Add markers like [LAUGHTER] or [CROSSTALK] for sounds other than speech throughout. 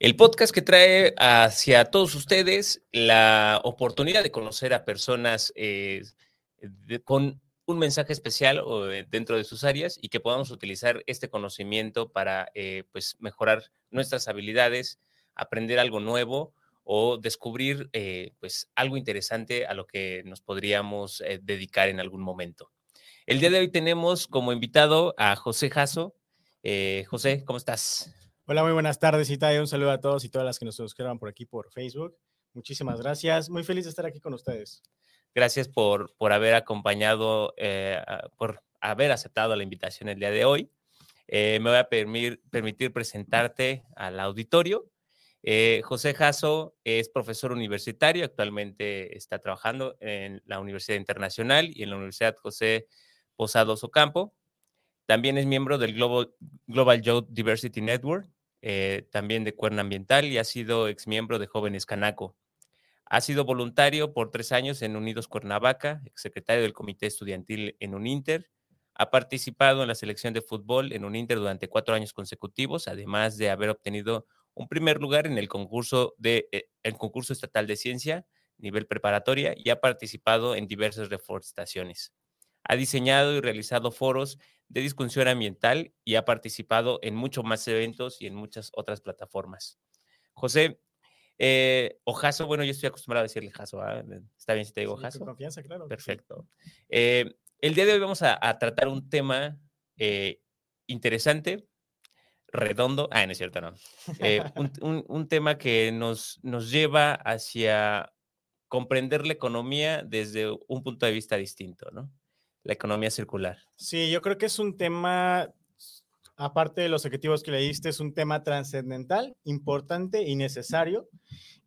el podcast que trae hacia todos ustedes la oportunidad de conocer a personas eh, con un mensaje especial o, dentro de sus áreas y que podamos utilizar este conocimiento para eh, pues, mejorar nuestras habilidades, aprender algo nuevo o descubrir eh, pues, algo interesante a lo que nos podríamos dedicar en algún momento. El día de hoy tenemos como invitado a José Jasso. José, ¿cómo estás? Hola, muy buenas tardes, Italia. Un saludo a todos y todas las que nos suscriban por aquí por Facebook. Muchísimas gracias. Muy feliz de estar aquí con ustedes. Gracias por, por haber acompañado, eh, por haber aceptado la invitación el día de hoy. Eh, me voy a permir- permitir presentarte al auditorio. Eh, José Jasso es profesor universitario, actualmente está trabajando en la Universidad Internacional y en la Universidad José Posados Ocampo. También es miembro del Global, Global Youth Diversity Network, eh, también de Cuerna Ambiental y ha sido exmiembro de Jóvenes Canaco. Ha sido voluntario por tres años en Unidos Cuernavaca, secretario del Comité Estudiantil en Uninter. Ha participado en la selección de fútbol en Uninter durante cuatro años consecutivos, además de haber obtenido un primer lugar en el concurso, de, eh, el concurso estatal de ciencia, nivel preparatoria, y ha participado en diversas reforestaciones. Ha diseñado y realizado foros de discusión ambiental y ha participado en muchos más eventos y en muchas otras plataformas. José, eh, o Jaso, bueno, yo estoy acostumbrado a decirle Jaso, ¿ah? ¿está bien si te digo Sí, con Jaso? confianza, claro. Perfecto. Eh, el día de hoy vamos a, a tratar un tema eh, interesante, redondo, ah, no es cierto, no. Eh, [LAUGHS] un, un- un tema que nos, nos lleva hacia comprender la economía desde un punto de vista distinto, ¿no? La economía circular. Sí, yo creo que es un tema, aparte de los objetivos que le diste, es un tema trascendental, importante y necesario,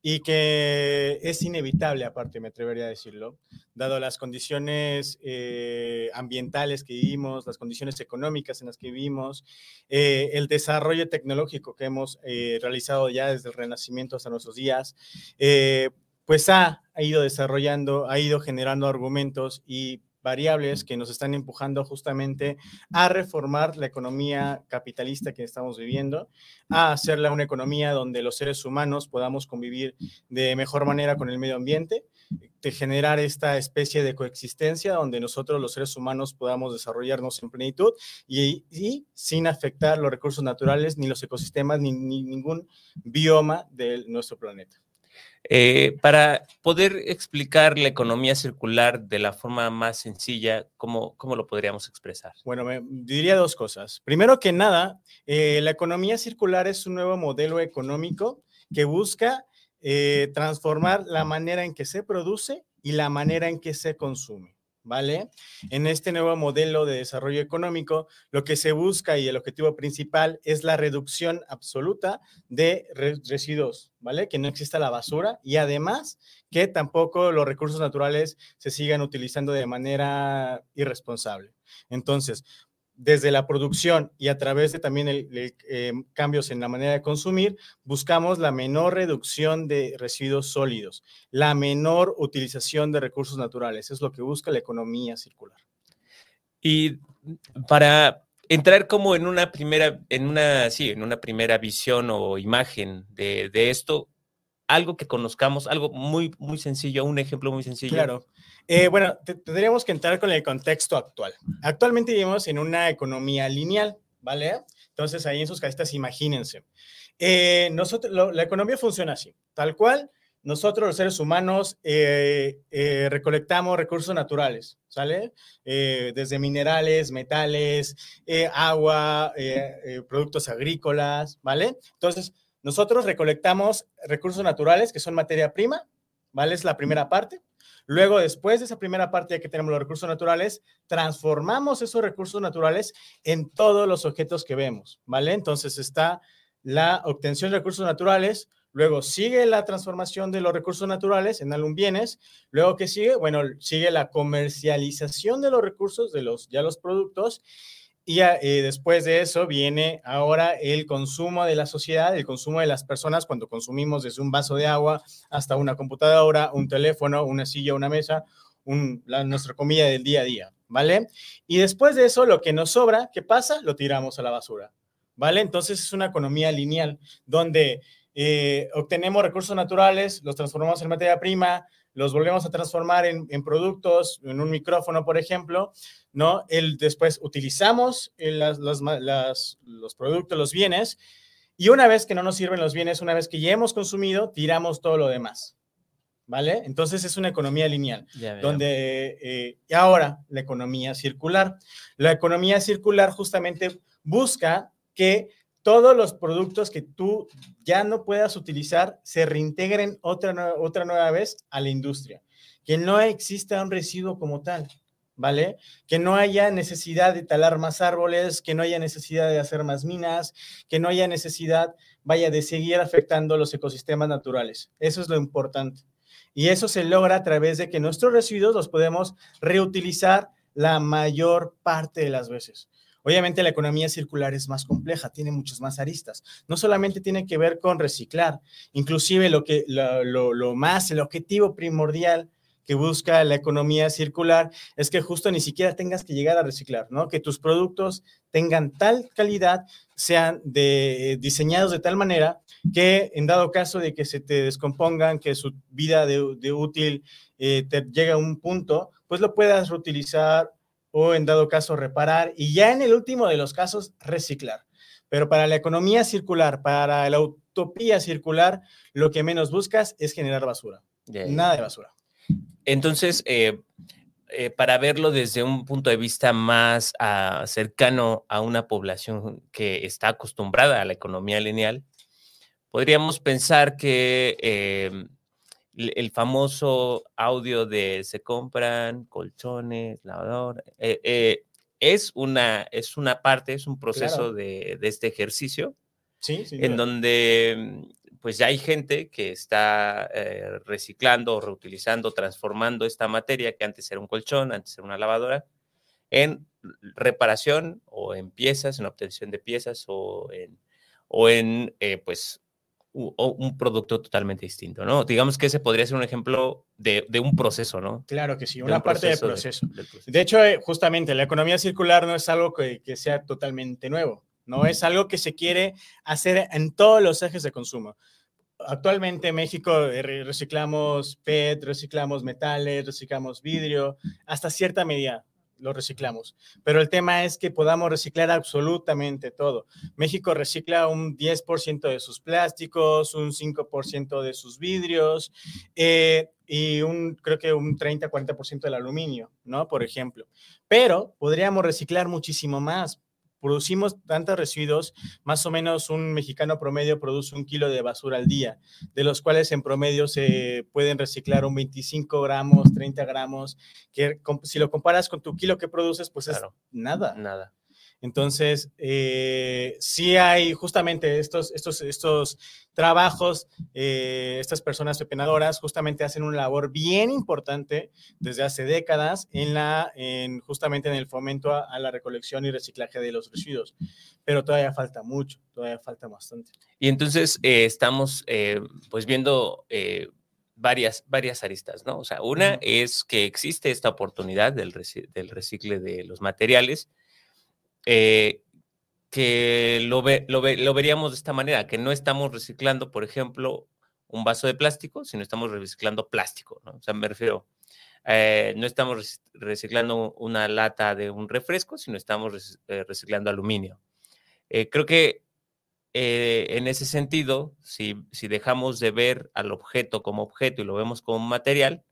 y que es inevitable, aparte, me atrevería a decirlo, dado las condiciones eh, ambientales que vivimos, las condiciones económicas en las que vivimos, eh, el desarrollo tecnológico que hemos eh, realizado ya desde el Renacimiento hasta nuestros días, pues ha, ha ido desarrollando, ha ido generando argumentos y variables que nos están empujando justamente a reformar la economía capitalista que estamos viviendo, a hacerla una economía donde los seres humanos podamos convivir de mejor manera con el medio ambiente, de generar esta especie de coexistencia donde nosotros los seres humanos podamos desarrollarnos en plenitud y, sin afectar los recursos naturales, ni los ecosistemas, ni, ni ningún bioma de nuestro planeta. Eh, para poder explicar la economía circular de la forma más sencilla, ¿cómo, cómo lo podríamos expresar? Bueno, me diría dos cosas. Primero que nada, eh, la economía circular es un nuevo modelo económico que busca eh, transformar la manera en que se produce y la manera en que se consume. ¿Vale? En este nuevo modelo de desarrollo económico, lo que se busca y el objetivo principal es la reducción absoluta de re- residuos, ¿vale? Que no exista la basura y además que tampoco los recursos naturales se sigan utilizando de manera irresponsable. Entonces, desde la producción y a través de también el, eh, cambios en la manera de consumir, buscamos la menor reducción de residuos sólidos, la menor utilización de recursos naturales. Es lo que busca la economía circular. Y para entrar como en una primera, en una, sí, en una primera visión o imagen de, de esto, algo que conozcamos, algo muy, muy sencillo, un ejemplo muy sencillo. Claro. Eh, bueno, te- tendríamos que entrar con el contexto actual. Actualmente vivimos en una economía lineal, ¿vale? Entonces ahí en sus casitas imagínense. Eh, nosotros, lo- la economía funciona así, tal cual. Nosotros los seres humanos eh, eh, recolectamos recursos naturales, ¿sale? Eh, desde minerales, metales, eh, agua, productos agrícolas, ¿vale? Entonces, nosotros recolectamos recursos naturales que son materia prima, ¿vale? Es la primera parte. Luego, después de esa primera parte, ya que tenemos los recursos naturales, transformamos esos recursos naturales en todos los objetos que vemos, ¿vale? Entonces está la obtención de recursos naturales, luego sigue la transformación de los recursos naturales en algún bienes, luego que sigue, bueno, sigue la comercialización de los recursos, de los ya los productos, y eh, después de eso viene ahora el consumo de la sociedad, el consumo de las personas cuando consumimos desde un vaso de agua hasta una computadora, un teléfono, una silla, una mesa, nuestra comida del día a día, ¿vale? Y después de eso, lo que nos sobra, ¿qué pasa? Lo tiramos a la basura, ¿vale? Entonces es una economía lineal donde eh, obtenemos recursos naturales, los transformamos en materia prima, los volvemos a transformar en, productos, en un micrófono, por ejemplo, ¿no? El, después utilizamos los productos, los bienes, y una vez que no nos sirven los bienes, una vez que ya hemos consumido, tiramos todo lo demás. ¿Vale? Entonces es una economía lineal, donde eh, y ahora la economía circular. La economía circular justamente busca que todos los productos que tú ya no puedas utilizar se reintegren otra, otra nueva vez a la industria, que no exista un residuo como tal, ¿vale? Que no haya necesidad de talar más árboles, que no haya necesidad de hacer más minas, que no haya necesidad, vaya, de seguir afectando los ecosistemas naturales. Eso es lo importante. Y eso se logra a través de que nuestros residuos los podemos reutilizar la mayor parte de las veces. Obviamente la economía circular es más compleja, tiene muchas más aristas. No solamente tiene que ver con reciclar, inclusive lo que lo, más, el objetivo primordial que busca la economía circular es que justo ni siquiera tengas que llegar a reciclar, ¿no? Que tus productos tengan tal calidad, sean de, diseñados de tal manera que en dado caso de que se te descompongan, que su vida de, útil eh, te llegue a un punto, pues lo puedas reutilizar o en dado caso reparar y ya en el último de los casos reciclar. Pero para la economía circular, para la utopía circular, lo que menos buscas es generar basura. Nada de basura. Entonces, eh, eh, para verlo desde un punto de vista más ah, cercano a una población que está acostumbrada a la economía lineal, podríamos pensar que eh, el famoso audio de se compran colchones, lavador, eh, eh, es, una, es una parte, es un proceso de, este ejercicio, sí, sí, en donde mm, pues ya hay gente que está eh, reciclando, reutilizando, transformando esta materia que antes era un colchón, antes era una lavadora, en reparación o en piezas, en obtención de piezas o en, o en pues o un producto totalmente distinto, ¿no? Digamos que ese podría ser un ejemplo de, un proceso, ¿no? Claro que sí, una parte del proceso. De, hecho, eh, justamente la economía circular no es algo que, sea totalmente nuevo, ¿no? Es algo que se quiere hacer en todos los ejes de consumo. Actualmente en México eh, reciclamos PET, reciclamos metales, reciclamos vidrio, hasta cierta medida lo reciclamos. Pero el tema es que podamos reciclar absolutamente todo. México recicla un 10% de sus plásticos, un 5% de sus vidrios eh, y un, creo que un 30-40% del aluminio, ¿no? Por ejemplo. Pero podríamos reciclar muchísimo más producimos tantos residuos, más o menos un mexicano promedio produce un kilo de basura al día, de los cuales en promedio se pueden reciclar un 25 gramos, 30 gramos, que si lo comparas con tu kilo que produces, pues es nada. Nada. Entonces, eh, sí hay justamente estos, estos, estos trabajos, eh, estas personas pepenadoras justamente hacen una labor bien importante desde hace décadas en la, en, justamente en el fomento a, la recolección y reciclaje de los residuos. Pero todavía falta mucho, todavía falta bastante. Y entonces eh, estamos pues viendo varias, varias aristas, ¿no? O sea, una es que existe esta oportunidad del, del recicle de los materiales eh, que lo, lo, veríamos de esta manera, que no estamos reciclando, por ejemplo, un vaso de plástico, sino estamos reciclando plástico, ¿no? O sea, me refiero, eh, no estamos reciclando una lata de un refresco, sino estamos eh, reciclando aluminio. creo que en ese sentido, si, si, dejamos de ver al objeto como objeto y lo vemos como material,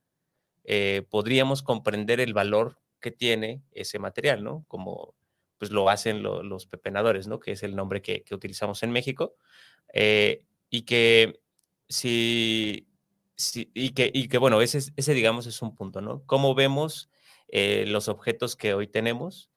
podríamos comprender el valor que tiene ese material, ¿no? Como pues lo hacen los pepenadores, ¿no? Que es el nombre que, utilizamos en México. Eh, y que si, y, que, y que, bueno, ese, ese, digamos, es un punto, ¿no? Cómo vemos eh, los objetos que hoy tenemos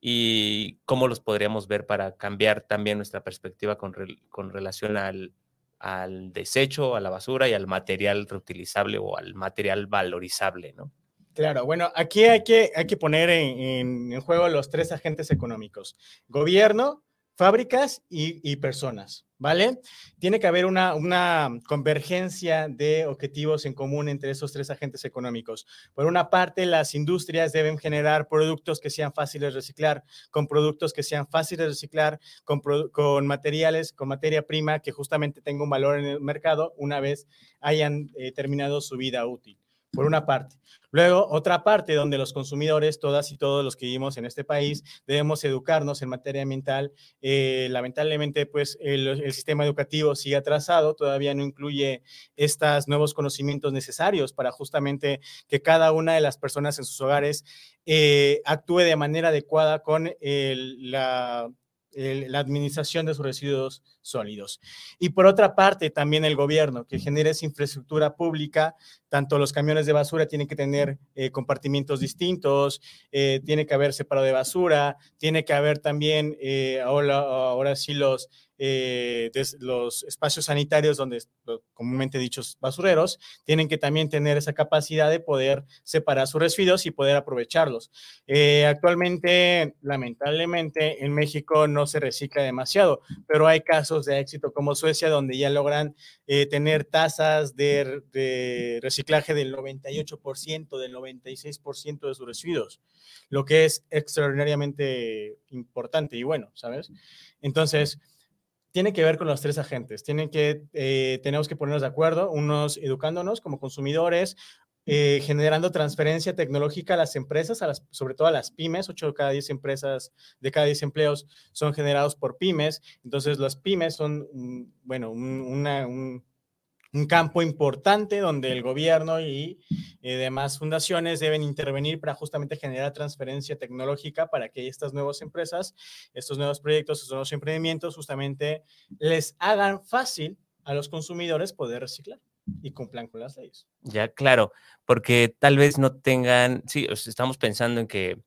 y cómo los podríamos ver para cambiar también nuestra perspectiva con, con relación al, al desecho, a la basura y al material reutilizable o al material valorizable, ¿no? Claro, bueno, aquí hay que, hay que poner en, juego los tres agentes económicos, gobierno, fábricas y, personas, ¿vale? Tiene que haber una, una, convergencia de objetivos en común entre esos tres agentes económicos. Por una parte, las industrias deben generar productos que sean fáciles de reciclar, con productos que sean fáciles de reciclar, con, con materiales, con materia prima que justamente tenga un valor en el mercado una vez hayan eh, terminado su vida útil por una parte. Luego, otra parte donde los consumidores, todas y todos los que vivimos en este país, debemos educarnos en materia ambiental. Eh, lamentablemente, pues el, sistema educativo sigue atrasado, todavía no incluye estos nuevos conocimientos necesarios para justamente que cada una de las personas en sus hogares eh, actúe de manera adecuada con la la administración de sus residuos sólidos. Y por otra parte, también el gobierno, que genera esa infraestructura pública, tanto los camiones de basura tienen que tener eh, compartimientos distintos, eh, tiene que haber separado de basura, tiene que haber también, eh, ahora, ahora sí, los eh, los espacios sanitarios donde comúnmente dichos basureros tienen que también tener esa capacidad de poder separar sus residuos y poder aprovecharlos. Eh, actualmente, lamentablemente, en México no se recicla demasiado, pero hay casos de éxito como Suecia donde ya logran eh, tener tasas de, reciclaje del 98%, del 96% de sus residuos, lo que es extraordinariamente importante y bueno, ¿sabes? Entonces, tiene que ver con los tres agentes. Tienen que, eh, tenemos que ponernos de acuerdo, unos educándonos como consumidores, eh, generando transferencia tecnológica a las empresas, a las, sobre todo a las pymes. 8 de cada 10 empresas, de cada 10 empleos son generados por pymes. Entonces, las pymes son, bueno, un, un campo importante donde el gobierno y eh, demás fundaciones deben intervenir para justamente generar transferencia tecnológica para que estas nuevas empresas, estos nuevos proyectos, estos nuevos emprendimientos justamente les hagan fácil a los consumidores poder reciclar y cumplan con las leyes. Ya, claro, porque tal vez no tengan, sí, estamos pensando en que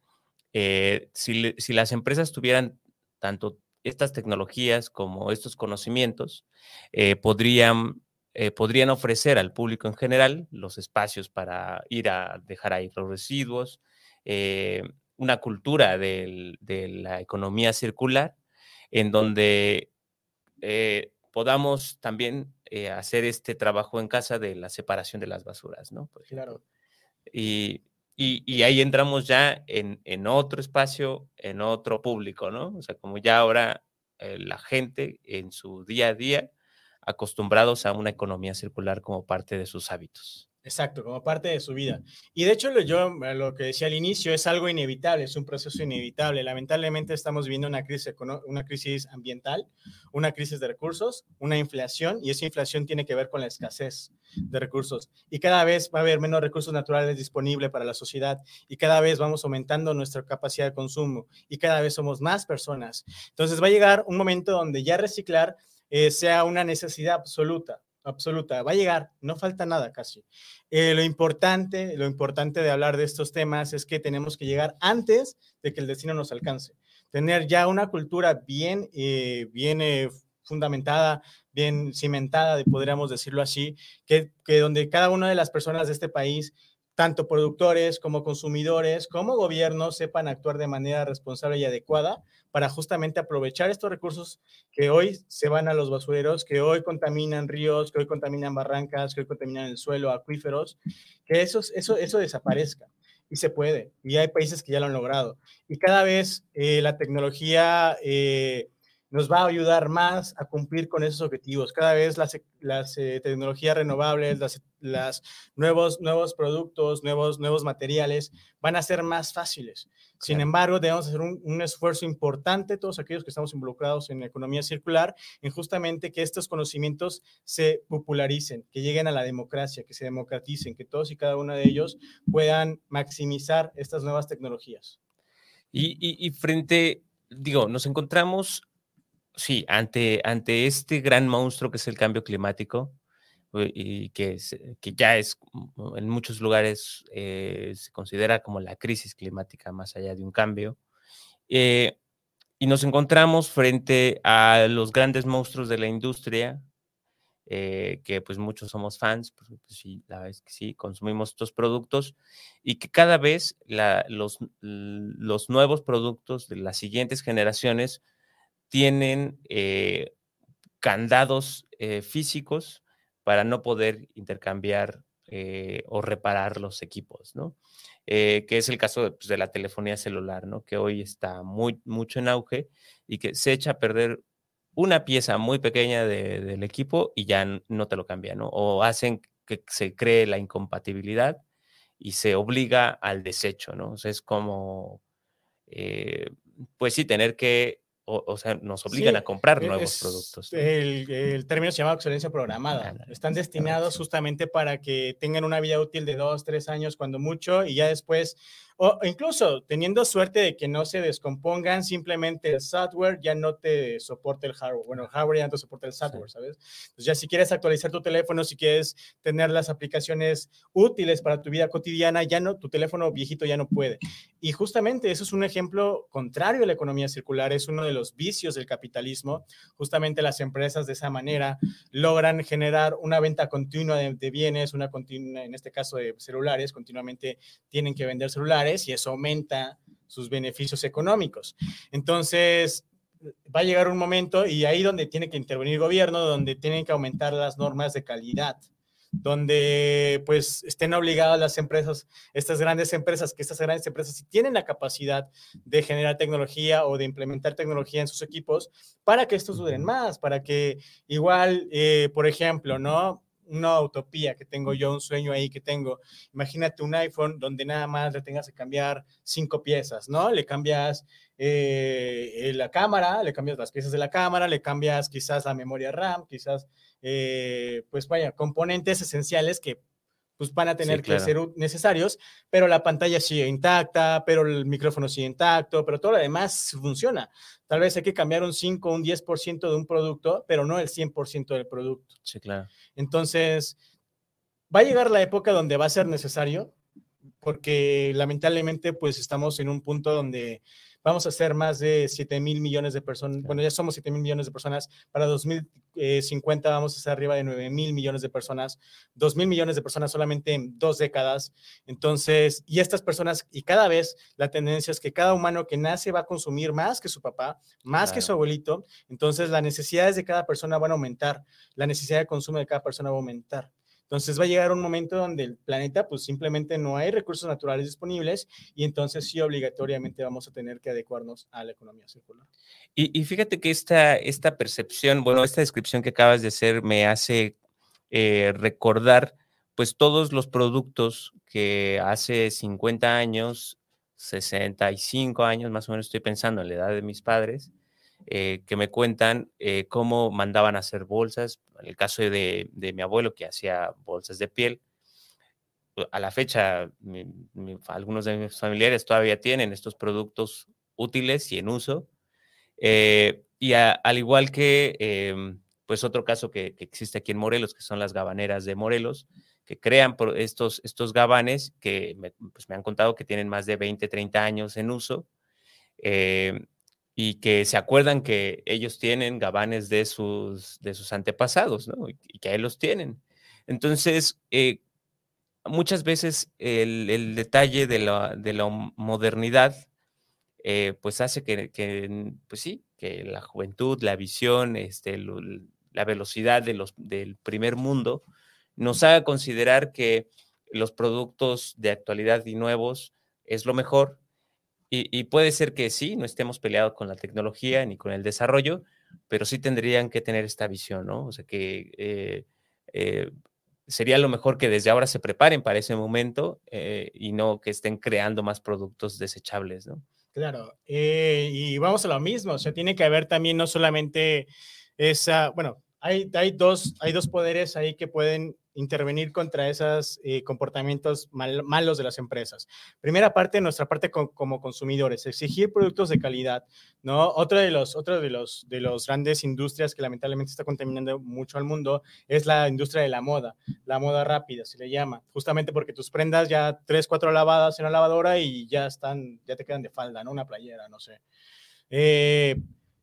eh, si, si las empresas tuvieran tanto estas tecnologías como estos conocimientos, eh, podrían eh, podrían ofrecer al público en general los espacios para ir a dejar ahí los residuos, una cultura de la economía circular, en donde podamos también hacer este trabajo en casa de la separación de las basuras, ¿no? claro. Y, y, ahí entramos ya en, en, otro espacio, en otro público, ¿no? O sea, como ya ahora la gente en su día a día acostumbrados a una economía circular como parte de sus hábitos. Exacto, como parte de su vida. Y de hecho, yo eh, lo que decía al inicio es algo inevitable, es un proceso inevitable. Lamentablemente estamos viviendo una crisis, una crisis ambiental, una crisis de recursos, una inflación, y esa inflación tiene que ver con la escasez de recursos. Y cada vez va a haber menos recursos naturales disponibles para la sociedad, y cada vez vamos aumentando nuestra capacidad de consumo, y cada vez somos más personas. Entonces va a llegar un momento donde ya reciclar eh, sea una necesidad absoluta, absoluta. Va a llegar, no falta nada casi. Eh, lo importante, lo importante de hablar de estos temas es que tenemos que llegar antes de que el destino nos alcance. Tener ya una cultura bien, eh, bien fundamentada, bien cimentada, podríamos decirlo así, que, que donde cada una de las personas de este país tanto productores como consumidores, como gobiernos sepan actuar de manera responsable y adecuada para justamente aprovechar estos recursos que hoy se van a los basureros, que hoy contaminan ríos, que hoy contaminan barrancas, que hoy contaminan el suelo, acuíferos, que eso, eso, eso desaparezca. Y se puede. Y hay países que ya lo han logrado. Y cada vez eh, la tecnología... Eh, nos va a ayudar más a cumplir con esos objetivos. Cada vez las, las eh, tecnologías renovables, las, las, nuevos, nuevos productos, nuevos, nuevos materiales van a ser más fáciles. Sin embargo, debemos hacer un, un, esfuerzo importante, todos aquellos que estamos involucrados en la economía circular, en justamente que estos conocimientos se popularicen, que lleguen a la democracia, que se democraticen, que todos y cada uno de ellos puedan maximizar estas nuevas tecnologías. Y, y, y frente, digo, nos encontramos sí, ante, ante este gran monstruo que es el cambio climático, eh, y que, que ya es mm, en muchos lugares eh, se considera como la crisis climática más allá de un cambio, Eh, y nos encontramos frente a los grandes monstruos de la industria, eh, que pues muchos somos fans, pues, pues, sí, la que sí, consumimos estos productos y que cada vez los, los nuevos productos de las siguientes generaciones tienen eh, candados eh, físicos para no poder intercambiar o reparar los equipos, ¿no? que es el caso de, pues, de, la telefonía celular, ¿no? Que hoy está muy, mucho en auge y que se echa a perder una pieza muy pequeña del equipo y ya no te lo cambian, ¿no? O hacen que se cree la incompatibilidad y se obliga al desecho, ¿no? Es como, eh, pues sí, tener que o, sea, nos obligan a comprar e, nuevos productos. El, término se llama excelencia programada. Están destinados justamente para que tengan una vida útil de dos, tres años, cuando mucho, y ya después o incluso teniendo suerte de que no se descompongan, simplemente el software ya no te soporta el hardware. Bueno, el hardware ya no te soporta el software, ¿sabes? Entonces ya si quieres actualizar tu teléfono, si quieres tener las aplicaciones útiles para tu vida cotidiana, ya no, tu teléfono viejito ya no puede. Y justamente eso es un ejemplo contrario a la economía circular, es uno de los vicios del capitalismo. Justamente las empresas de esa manera logran generar una venta continua de, de bienes, una continua, en este caso de celulares, continuamente tienen que vender celulares y eso aumenta sus beneficios económicos. Entonces, va a llegar un momento y ahí donde tiene que intervenir el gobierno, donde tienen que aumentar las normas de calidad, donde pues estén obligadas las empresas, estas grandes empresas, que estas grandes empresas si tienen la capacidad de generar tecnología o de implementar tecnología en sus equipos para que estos duren más, para que igual, eh, por ejemplo, ¿no? Una utopía que tengo yo, un sueño ahí que tengo. Imagínate un iPhone donde nada más le tengas que cambiar cinco piezas, ¿no? Le cambias eh, la cámara, le cambias las piezas de la cámara, le cambias quizás la memoria RAM, quizás, eh, pues vaya, componentes esenciales que pues van a tener que ser necesarios, pero la pantalla sigue intacta, pero el micrófono sigue intacto, pero todo lo demás funciona. Tal vez hay que cambiar un 5 o un 10% de un producto, pero no el 100% del producto. Sí, claro. Entonces, va a llegar la época donde va a ser necesario, porque lamentablemente pues estamos en un punto donde vamos a ser más de 7 mil millones de personas, bueno, ya somos 7 mil millones de personas, para 2050 vamos a ser arriba de 9 mil millones de personas, 2 mil millones de personas solamente en dos décadas. Entonces, y estas personas, y cada vez la tendencia es que cada humano que nace va a consumir más que su papá, más que su abuelito, entonces las necesidades de cada persona van a aumentar, la necesidad de consumo de cada persona va a aumentar. Entonces va a llegar un momento donde el planeta pues simplemente no hay recursos naturales disponibles y entonces sí obligatoriamente vamos a tener que adecuarnos a la economía circular. Y, fíjate que esta, esta percepción, bueno, esta descripción que acabas de hacer me hace eh, recordar pues todos los productos que hace 50 años, 65 años más o menos estoy pensando en la edad de mis padres, eh, que me cuentan eh, cómo mandaban a hacer bolsas. En el caso de, mi abuelo, que hacía bolsas de piel, pues, a la fecha, algunos de mis familiares todavía tienen estos productos útiles y en uso. Eh, y al igual que, em, pues otro caso que, existe aquí en Morelos, que son las gabaneras de Morelos, que crean estos, estos gabanes que me, pues me han contado que tienen más de 20, 30 años en uso y que se acuerdan que ellos tienen gabanes de sus, de sus antepasados, ¿no? Y que ahí los tienen. Entonces, eh, muchas veces el, detalle de la, de la modernidad, eh, pues hace que, pues sí, que la juventud, la visión, este, la velocidad de los, del primer mundo nos haga considerar que los productos de actualidad y nuevos es lo mejor y, puede ser que sí, no estemos peleados con la tecnología ni con el desarrollo, pero sí tendrían que tener esta visión, ¿no? O sea, que eh, eh, sería lo mejor que desde ahora se preparen para ese momento eh, y no que estén creando más productos desechables, ¿no? Claro, y vamos a lo mismo, o sea, tiene que haber también no solamente esa, bueno, hay, hay, dos, hay dos poderes ahí que pueden intervenir contra esos eh, comportamientos malos de las empresas. Primera parte, nuestra parte como consumidores, exigir productos de calidad, ¿no? Otra de los, otro de los, de los grandes industrias que lamentablemente está contaminando mucho al mundo es la industria de la moda, la moda rápida se le llama, justamente porque tus prendas ya tres, cuatro lavadas en la lavadora y ya están, ya te quedan de falda, ¿no? Una playera, no sé. Eh,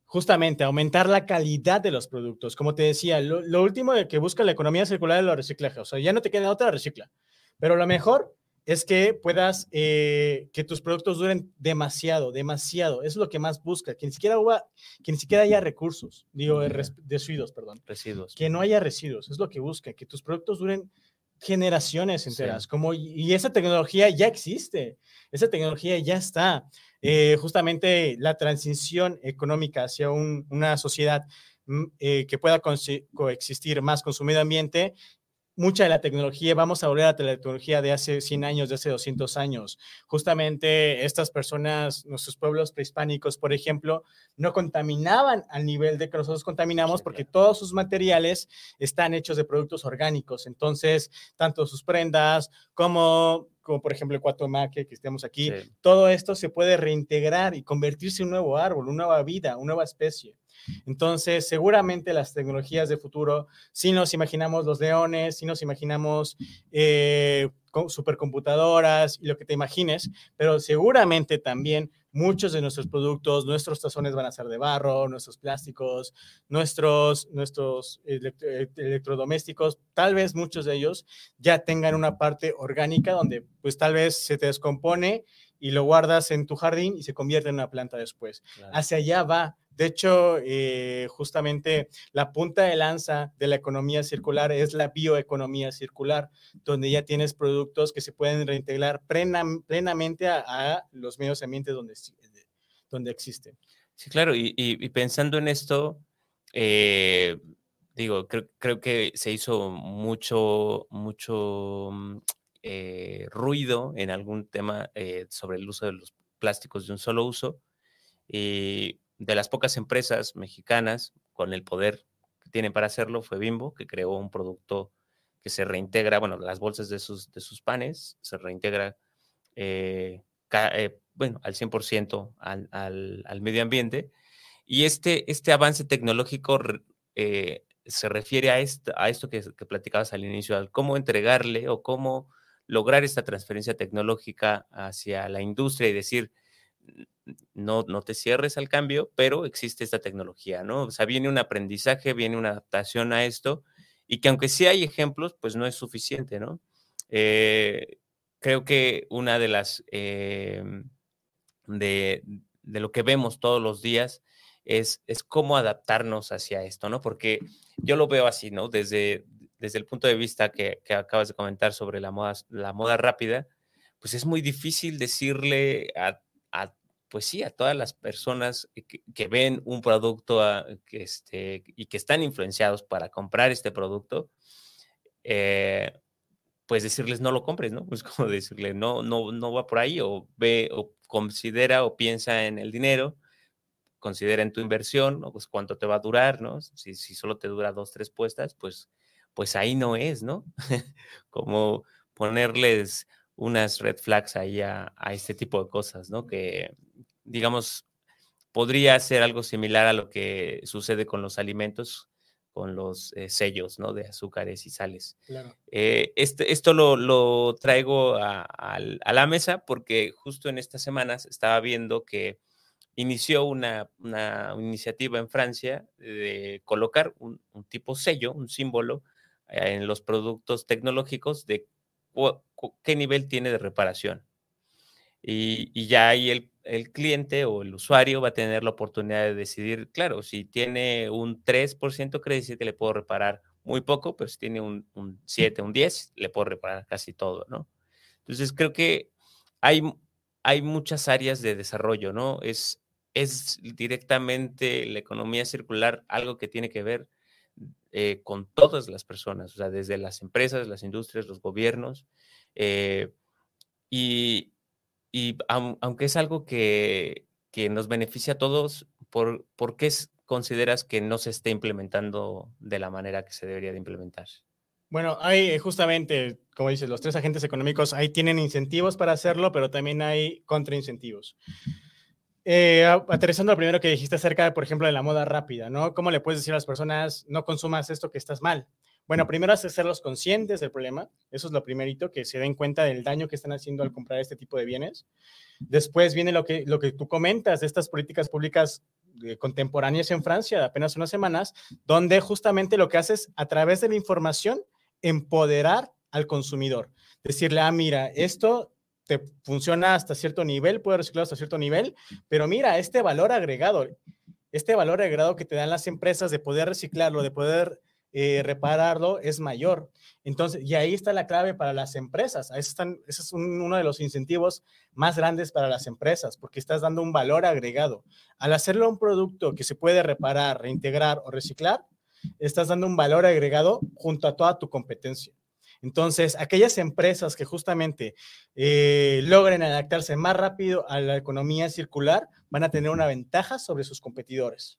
justamente aumentar la calidad de los productos. Como te decía, lo, último de que busca la economía circular es el reciclaje. O sea, ya no te queda otra, recicla. Pero lo mejor es que puedas, eh, que tus productos duren demasiado, demasiado. Eso es lo que más busca. Que ni siquiera, huba, que ni siquiera haya recursos, digo, residuos, perdón. Residuos. Que no haya residuos. Es lo que busca, que tus productos duren generaciones enteras. Como, y esa tecnología ya existe. Esa tecnología ya está. Eh, justamente la transición económica hacia una sociedad mm, eh, que pueda coexistir más con su medio ambiente mucha de la tecnología, vamos a volver a la tecnología de hace 100 años, de hace 200 años. Justamente estas personas, nuestros pueblos prehispánicos, por ejemplo, no contaminaban al nivel de que nosotros contaminamos porque todos sus materiales están hechos de productos orgánicos. Entonces, tanto sus prendas como como por ejemplo el cuatomaque que estemos aquí, todo esto se puede reintegrar y convertirse en un nuevo árbol, una nueva vida, una nueva especie. Entonces, seguramente las tecnologías de futuro, si nos imaginamos los leones, si nos imaginamos eh, supercomputadoras y lo que te imagines, pero seguramente también muchos de nuestros productos, nuestros tazones van a ser de barro, nuestros plásticos, nuestros, nuestros eh, electrodomésticos, tal vez muchos de ellos ya tengan una parte orgánica donde pues tal vez se te descompone y lo guardas en tu jardín y se convierte en una planta después. Hacia allá va de hecho, eh, justamente la punta de lanza de la economía circular es la bioeconomía circular, donde ya tienes productos que se pueden reintegrar plenamente a, los medios ambientes donde, donde existen. Sí, claro, y, pensando en esto, eh, digo, creo, que se hizo mucho, mucho mm, eh, ruido en algún tema sobre el uso de los plásticos de un solo uso. Y de las pocas empresas mexicanas con el poder que tienen para hacerlo fue Bimbo, que creó un producto que se reintegra, bueno, las bolsas de sus, de sus panes se reintegra, eh, eh, bueno, al 100% al, al, medio ambiente. Y este, este avance tecnológico eh, se refiere a esto, a esto que, que platicabas al inicio, al cómo entregarle o cómo lograr esta transferencia tecnológica hacia la industria y decir, no, no te cierres al cambio, pero existe esta tecnología, ¿no? O sea, viene un aprendizaje, viene una adaptación a esto, y que aunque sí hay ejemplos, pues no es suficiente, ¿no? Eh, creo que una de las, em, de, lo que vemos todos los días es, es cómo adaptarnos hacia esto, ¿no? Porque yo lo veo así, ¿no? Desde, desde el punto de vista que, que acabas de comentar sobre la moda, la moda rápida, pues es muy difícil decirle a pues sí, a todas las personas que, ven un producto ah, que este, y que están influenciados para comprar este producto, eh, pues decirles no lo compres, ¿no? Pues [LAUGHS] como decirle no, no, no va por ahí o ve o considera o piensa en el dinero, considera en tu inversión, ¿no? Pues cuánto te va a durar, ¿no? Si, si solo te dura dos, tres puestas, pues, pues ahí no es, ¿no? [LAUGHS] como ponerles unas red flags ahí a, este tipo de cosas, ¿no? Que, digamos, podría ser algo similar a lo que sucede con los alimentos, con los eh, sellos, ¿no? De azúcares y sales. Claro. Eh, este, esto lo, traigo a, la mesa porque justo en estas semanas estaba viendo que inició una, iniciativa en Francia de colocar un, un tipo sello, un símbolo eh, en los productos tecnológicos de qué nivel tiene de reparación. Y, ya ahí el, cliente o el usuario va a tener la oportunidad de decidir, claro, si tiene un 3%, quiere decir que le puedo reparar muy poco, pero si tiene un, un 7, un 10, le puedo reparar casi todo, ¿no? Entonces creo que hay, hay muchas áreas de desarrollo, ¿no? Es, es directamente la economía circular algo que tiene que ver eh, con todas las personas, o sea, desde las empresas, las industrias, los gobiernos. Eh, y, aunque es algo que, nos beneficia a todos, por, porque es consideras que no se esté implementando de la manera que se debería de implementar? Bueno, hay eh, justamente, como dices, los tres agentes económicos ahí tienen incentivos para hacerlo, pero también hay contraincentivos. Eh, aterrizando lo primero que dijiste acerca, por ejemplo, de la moda rápida, ¿no? ¿Cómo le puedes decir a las personas, no consumas esto que estás mal? Bueno, primero es hacerlos conscientes del problema, eso es lo primerito, que se den cuenta del daño que están haciendo al comprar este tipo de bienes. Después viene lo que, lo que tú comentas de estas políticas públicas eh, contemporáneas en Francia de apenas unas semanas, donde justamente lo que haces a través de la información, empoderar al consumidor. Decirle, ah, mira, esto te funciona hasta cierto nivel, puede reciclar hasta cierto nivel, pero mira, este valor agregado, este valor agregado que te dan las empresas de poder reciclarlo, de poder eh, repararlo, es mayor. Entonces, y ahí está la clave para las empresas. Ahí ese es uno de los incentivos más grandes para las empresas, porque estás dando un valor agregado. Al hacerlo un producto que se puede reparar, reintegrar o reciclar, estás dando un valor agregado junto a toda tu competencia. Entonces, aquellas empresas que justamente eh, logren adaptarse más rápido a la economía circular van a tener una ventaja sobre sus competidores.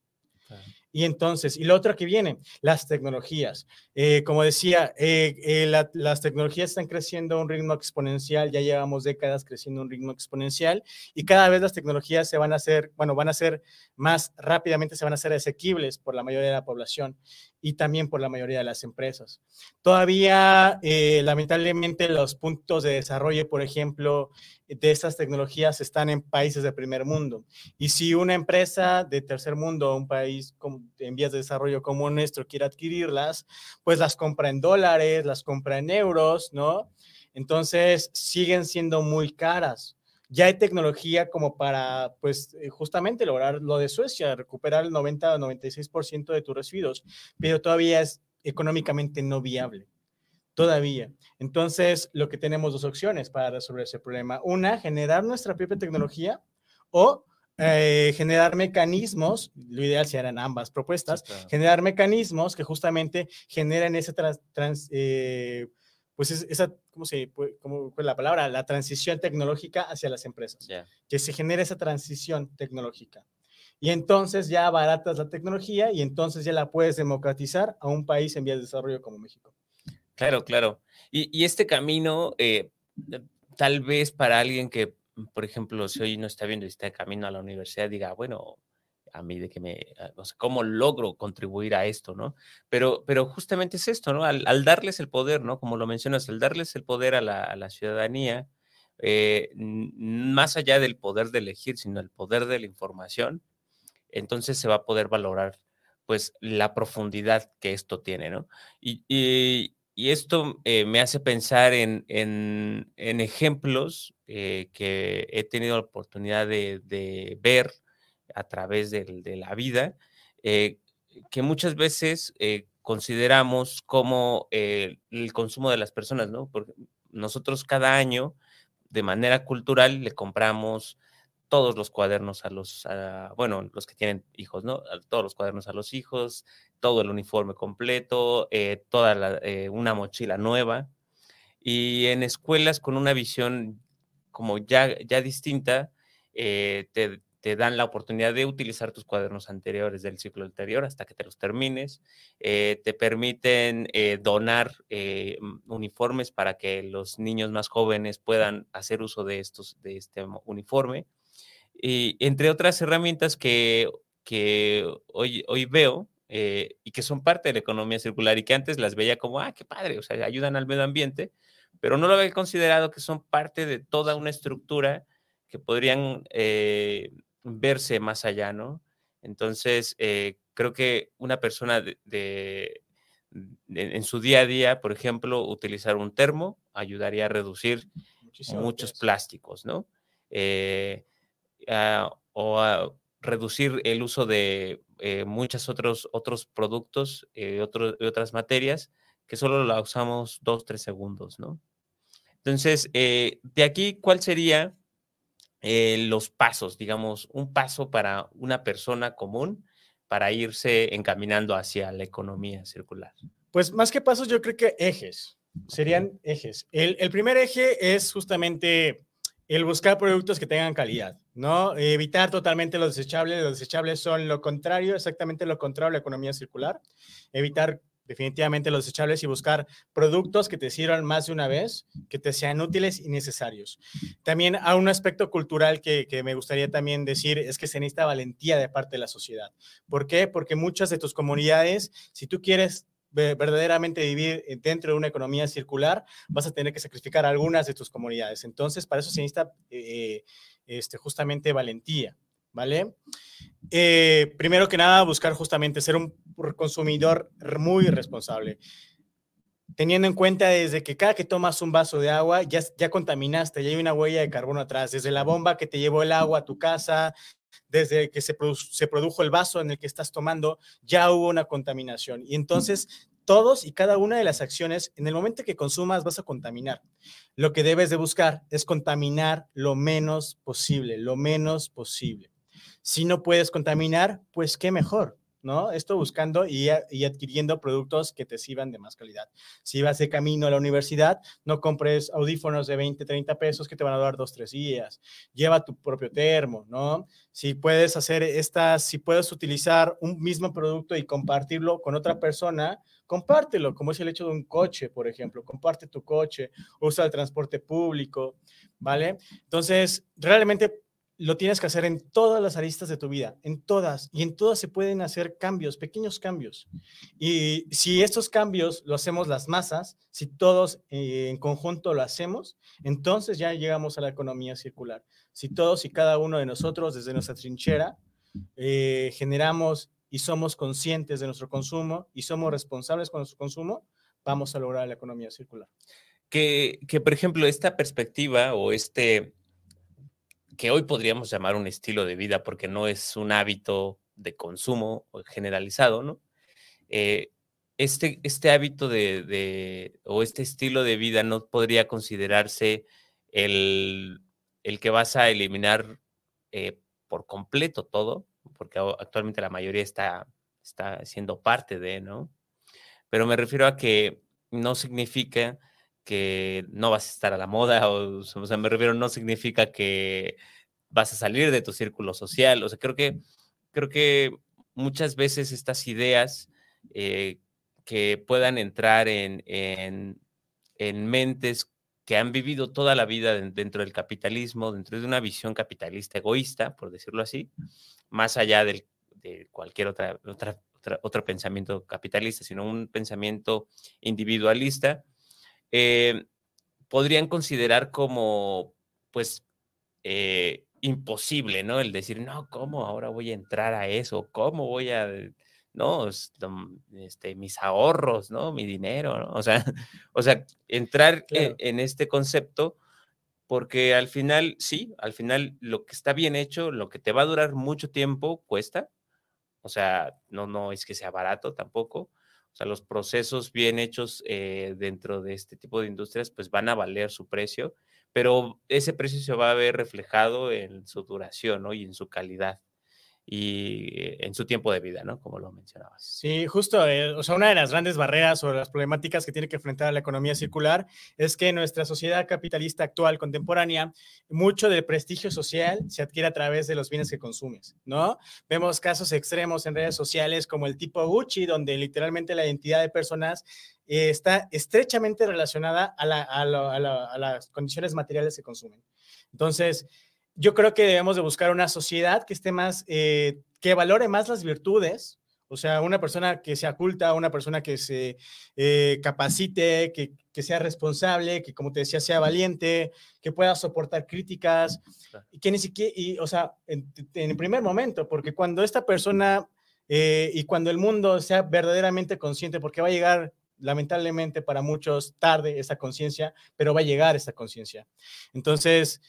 Y entonces, y lo otro que viene, las tecnologías. Eh, como decía, eh, eh, las tecnologías están creciendo a un ritmo exponencial, ya llevamos décadas creciendo a un ritmo exponencial y cada vez las tecnologías se van a hacer, bueno, van a ser más rápidamente, se van a hacer asequibles por la mayoría de la población y también por la mayoría de las empresas. Todavía, lamentablemente, los puntos de desarrollo, por ejemplo, de estas tecnologías están en países de primer mundo. Y si una empresa de tercer mundo, un país en vías de desarrollo como nuestro, quiere adquirirlas, pues las compra en dólares, las compra en euros, ¿no? Entonces siguen siendo muy caras. Ya hay tecnología como para, pues, eh, justamente lograr lo de Suecia, recuperar el 90 o 96% de tus residuos, pero todavía es económicamente no viable todavía. Entonces, lo que tenemos dos opciones para resolver ese problema. Una, generar nuestra propia tecnología o eh, generar mecanismos, lo ideal serían ambas propuestas, generar mecanismos que justamente generen ese trans, eh, pues esa, ¿cómo se, cómo fue la palabra? La transición tecnológica hacia las empresas. Que se genere esa transición tecnológica. Y entonces ya abaratas la tecnología y entonces ya la puedes democratizar a un país en vías de desarrollo como México. Claro, claro. Y, este camino, eh, tal vez para alguien que, por ejemplo, si hoy no está viendo y está de camino a la universidad, diga, bueno, a mí de que me, no sé, cómo logro contribuir a esto, ¿no? Pero, pero justamente es esto, ¿no? Al, darles el poder, ¿no? Como lo mencionas, al darles el poder a la, ciudadanía, eh, más allá del poder de elegir, sino el poder de la información, entonces se va a poder valorar, pues, la profundidad que esto tiene, ¿no? y, y esto eh, me hace pensar en, ejemplos eh, que he tenido la oportunidad de, ver a través de, la vida, eh, que muchas veces consideramos como el consumo de las personas, ¿no? Porque nosotros cada año, de manera cultural, le compramos todos los cuadernos a los, bueno, los que tienen hijos, ¿no? Todos los cuadernos a los hijos, todo el uniforme completo, eh, toda eh, una mochila nueva. Y en escuelas con una visión como ya, ya distinta, eh, te, dan la oportunidad de utilizar tus cuadernos anteriores del ciclo anterior hasta que te los termines. te permiten donar uniformes para que los niños más jóvenes puedan hacer uso de, estos, de este uniforme. Y entre otras herramientas que, que hoy, hoy veo eh, y que son parte de la economía circular y que antes las veía como, ah, qué padre, o sea, ayudan al medio ambiente, pero no lo había considerado que son parte de toda una estructura que podrían eh, verse más allá, ¿no? Entonces, eh, creo que una persona de, en su día a día, por ejemplo, utilizar un termo ayudaría a reducir muchos plásticos, ¿no? o a reducir el uso de eh, muchos otros, otros productos eh, otras materias que solo la usamos dos, tres segundos, ¿no? Entonces, eh, de aquí, ¿cuál sería los pasos, digamos, un paso para una persona común para irse encaminando hacia la economía circular? Pues más que pasos, yo creo que ejes, serían ejes. El, el primer eje es justamente el buscar productos que tengan calidad. ¿no? Evitar totalmente los desechables. Los desechables son lo contrario, exactamente lo contrario a la economía circular. Evitar definitivamente los desechables y buscar productos que te sirvan más de una vez, que te sean útiles y necesarios. También a un aspecto cultural que, que, me gustaría también decir es que se necesita valentía de parte de la sociedad. ¿Por qué? Porque muchas de tus comunidades, si tú quieres verdaderamente vivir dentro de una economía circular, vas a tener que sacrificar algunas de tus comunidades. Entonces, para eso se necesita eh, este, justamente valentía. ¿Vale? Eh, primero que nada, buscar justamente ser un consumidor muy responsable. Teniendo en cuenta desde que cada que tomas un vaso de agua, ya, ya contaminaste, ya hay una huella de carbono atrás, desde la bomba que te llevó el agua a tu casa, desde que se, se produjo el vaso en el que estás tomando, ya hubo una contaminación. Y entonces todos y cada una de las acciones, en el momento que consumas vas a contaminar. Lo que debes de buscar es contaminar lo menos posible, lo menos posible. Si no puedes contaminar, pues qué mejor, ¿no? Esto buscando y, adquiriendo productos que te sirvan de más calidad. Si vas de camino a la universidad, no compres audífonos de 20, 30 pesos que te van a dar dos, tres días. Lleva tu propio termo, ¿no? Si puedes hacer estas, si puedes utilizar un mismo producto y compartirlo con otra persona, compártelo, como es el hecho de un coche, por ejemplo. Comparte tu coche, usa el transporte público, ¿vale? Entonces, realmente lo tienes que hacer en todas las aristas de tu vida, en todas, y en todas se pueden hacer cambios, pequeños cambios. Y si estos cambios lo hacemos las masas, si todos eh, en conjunto lo hacemos, entonces ya llegamos a la economía circular. Si todos y cada uno de nosotros desde nuestra trinchera eh, generamos y somos conscientes de nuestro consumo y somos responsables con nuestro consumo, vamos a lograr la economía circular. Que, que por ejemplo, esta perspectiva o este que hoy podríamos llamar un estilo de vida porque no es un hábito de consumo generalizado, ¿no? Eh, este, este hábito de, o este estilo de vida no podría considerarse el, que vas a eliminar eh, por completo todo, porque actualmente la mayoría está, está siendo parte de, ¿no? Pero me refiero a que no significa que no vas a estar a la moda, o, o sea, me refiero, no significa que vas a salir de tu círculo social, o sea, creo que, creo que muchas veces estas ideas eh, que puedan entrar en, en, en, mentes que han vivido toda la vida dentro del capitalismo, dentro de una visión capitalista egoísta, por decirlo así, más allá del, de cualquier otra, otra, otro pensamiento capitalista, sino un pensamiento individualista, eh, podrían considerar como, pues, eh, imposible, ¿no? El decir, no, ¿cómo ahora voy a entrar a eso? ¿Cómo voy a, no, este, mis ahorros, ¿no? Mi dinero, ¿no? O sea, [LAUGHS] o sea entrar e, en, este concepto, porque al final, sí, al final lo que está bien hecho, lo que te va a durar mucho tiempo, cuesta. O sea, no, no es que sea barato tampoco. Sea, los procesos bien hechos eh, dentro de este tipo de industrias, pues van a valer su precio pero ese precio se va a ver reflejado en su duración ¿no? y en su calidad y en su tiempo de vida, ¿no? Como lo mencionabas. Sí, justo, eh, o sea, una de las grandes barreras o las problemáticas que tiene que enfrentar la economía circular es que nuestra sociedad capitalista actual, contemporánea, mucho del prestigio social se adquiere a través de los bienes que consumes, ¿no? Vemos casos extremos en redes sociales como el tipo Gucci, donde literalmente la identidad de personas eh, está estrechamente relacionada a, las condiciones materiales que consumen. Entonces, yo creo que debemos de buscar una sociedad que esté más, eh, que valore más las virtudes, o sea, una persona que sea culta, una persona que se eh, capacite, que, sea responsable, que como te decía, sea valiente, que pueda soportar críticas, y que ni siquiera, y, o sea, en, en el primer momento, porque cuando esta persona y cuando el mundo sea verdaderamente consciente, porque va a llegar lamentablemente para muchos tarde esa conciencia, pero va a llegar esa conciencia. Entonces,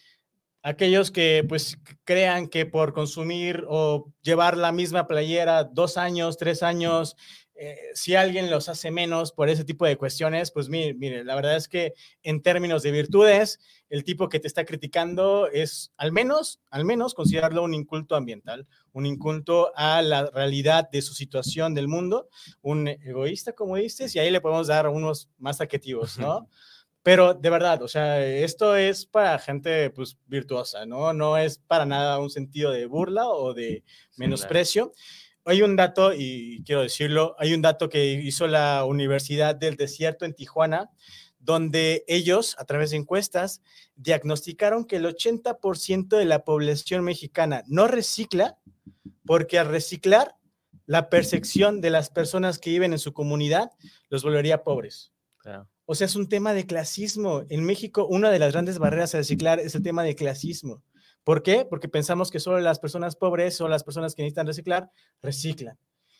aquellos que pues crean que por consumir o llevar la misma playera dos años, tres años, eh, si alguien los hace menos por ese tipo de cuestiones, pues mire, mire, la verdad es que en términos de virtudes, el tipo que te está criticando es al menos, al menos considerarlo un inculto ambiental, un inculto a la realidad de su situación del mundo, un egoísta, como dices, y ahí le podemos dar unos más adjetivos, ¿no? Pero de verdad, o sea, esto es para gente pues virtuosa, ¿no? No es para nada un sentido de burla o de menosprecio. Hay un dato, y quiero decirlo, hay un dato que hizo la Universidad del Desierto en Tijuana, donde ellos, a través de encuestas, diagnosticaron que el 80% de la población mexicana no recicla, porque al reciclar, la percepción de las personas que viven en su comunidad los volvería pobres. O sea, es un tema de clasismo. En México, una de las grandes barreras a reciclar es el tema de clasismo. ¿Por qué? Porque pensamos que solo las personas pobres o las personas que necesitan reciclar reciclan.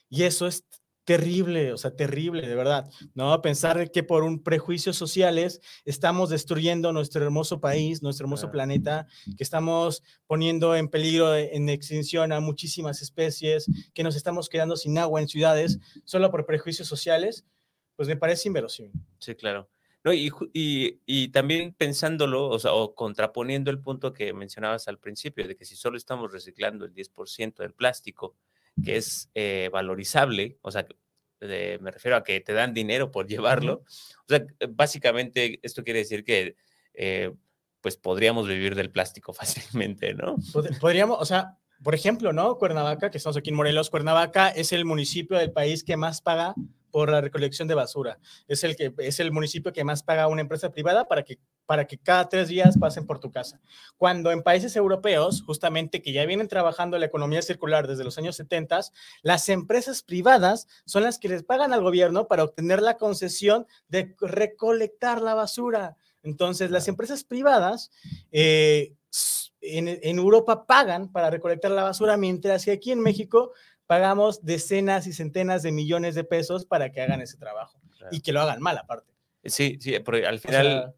Y eso es terrible, o sea, terrible, de verdad. No pensar que por un prejuicios sociales estamos destruyendo nuestro hermoso país, nuestro hermoso planeta, que estamos poniendo en peligro, en extinción a muchísimas especies, que nos estamos quedando sin agua en ciudades solo por prejuicios sociales pues me parece inverosímil. Sí, claro. No, y, y, también pensándolo, o sea, o contraponiendo el punto que mencionabas al principio, de que si solo estamos reciclando el 10% del plástico, que es eh, valorizable, o sea, me refiero a que te dan dinero por [LAUGHS] llevarlo, o sea, básicamente esto quiere decir que eh, pues podríamos vivir del plástico [LAUGHS] fácilmente, ¿no? Podríamos, o sea, por ejemplo, ¿no? Cuernavaca, que estamos aquí en Morelos, Cuernavaca es el municipio del país que más paga por la recolección de basura. Es el, que, es el municipio que más paga a una empresa privada para que, para que cada tres días pasen por tu casa. Cuando en países europeos, justamente que ya vienen trabajando la economía circular desde los años 70, las empresas privadas son las que les pagan al gobierno para obtener la concesión de recolectar la basura. Entonces, las empresas privadas eh, en, en, Europa pagan para recolectar la basura, mientras que aquí en México pagamos decenas y centenas de millones de pesos para que hagan ese trabajo y que lo hagan mal aparte. Sí, sí, porque al final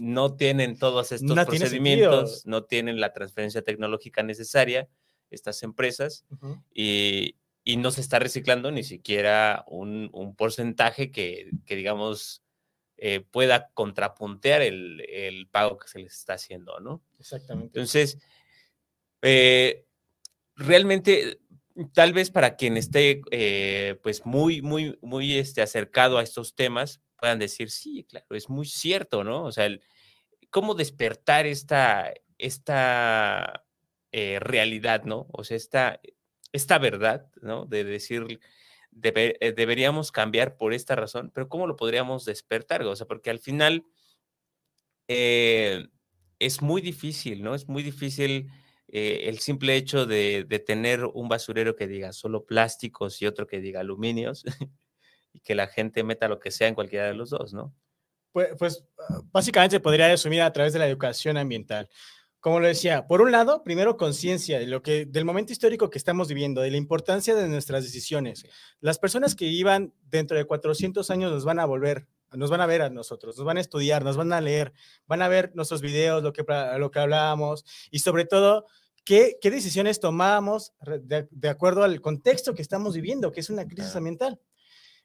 no tienen todos estos procedimientos, no tienen la transferencia tecnológica necesaria estas empresas y, y, no se está reciclando ni siquiera un, un porcentaje que, que digamos, eh, pueda contrapuntear el, el, pago que se les está haciendo, ¿no? Exactamente. Entonces, eh, realmente tal vez para quien esté eh, pues muy, muy, muy este, acercado a estos temas, puedan decir, sí, claro, es muy cierto, ¿no? O sea, cómo despertar esta, esta eh, realidad, ¿no? O sea, esta, esta verdad, ¿no? De decir, eh, deberíamos cambiar por esta razón, pero ¿cómo lo podríamos despertar? O sea, porque al final es muy difícil, ¿no? Es muy difícil eh, el simple hecho de, tener un basurero que diga solo plásticos y otro que diga aluminios [LAUGHS] y que la gente meta lo que sea en cualquiera de los dos, ¿no? Pues, pues ah, básicamente se podría resumir a través de la educación ambiental. Como lo decía, por un lado, primero conciencia de lo que del momento histórico que estamos viviendo, de la importancia de nuestras decisiones. Las personas que iban dentro de 400 años nos van a volver nos van a ver a nosotros, nos van a estudiar, nos van a leer, van a ver nuestros videos, lo que, lo que hablábamos y sobre todo, qué, qué decisiones tomábamos de, de, acuerdo al contexto que estamos viviendo, que es una crisis ambiental.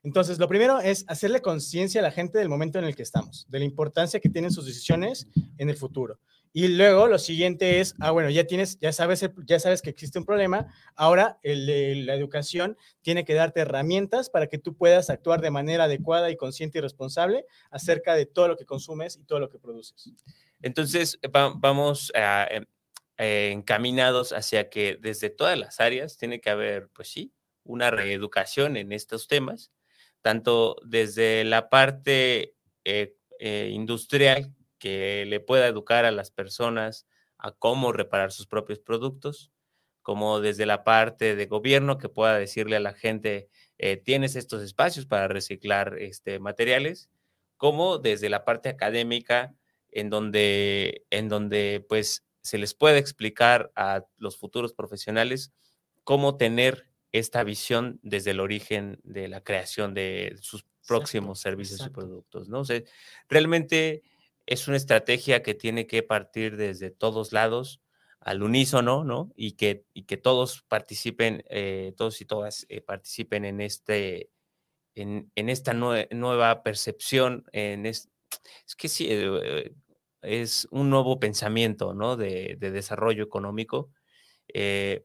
Entonces, lo primero es hacerle conciencia a la gente del momento en el que estamos, de la importancia que tienen sus decisiones en el futuro. Y luego lo siguiente es, ah, bueno, ya tienes, ya sabes, ya sabes que existe un problema, ahora la educación tiene que darte herramientas para que tú puedas actuar de manera adecuada y consciente y responsable acerca de todo lo que consumes y todo lo que produces. Entonces, vamos em, eh, encaminados hacia que desde todas las áreas tiene que haber, pues sí, una reeducación en estos temas, tanto desde la parte eh, eh, industrial que le pueda educar a las personas a cómo reparar sus propios productos, como desde la parte de gobierno que pueda decirle a la gente, eh, tienes estos espacios para reciclar este, materiales, como desde la parte académica, en donde, en donde pues se les puede explicar a los futuros profesionales cómo tener esta visión desde el origen de la creación de sus próximos servicios y productos, ¿no? O sea, realmente es una estrategia que tiene que partir desde todos lados, al unísono, ¿no? Y que, y que todos participen, eh, todos y todas eh, participen en, este, en, en esta nueva percepción, en es, es que sí, eh, es un nuevo pensamiento, ¿no? De, de desarrollo económico,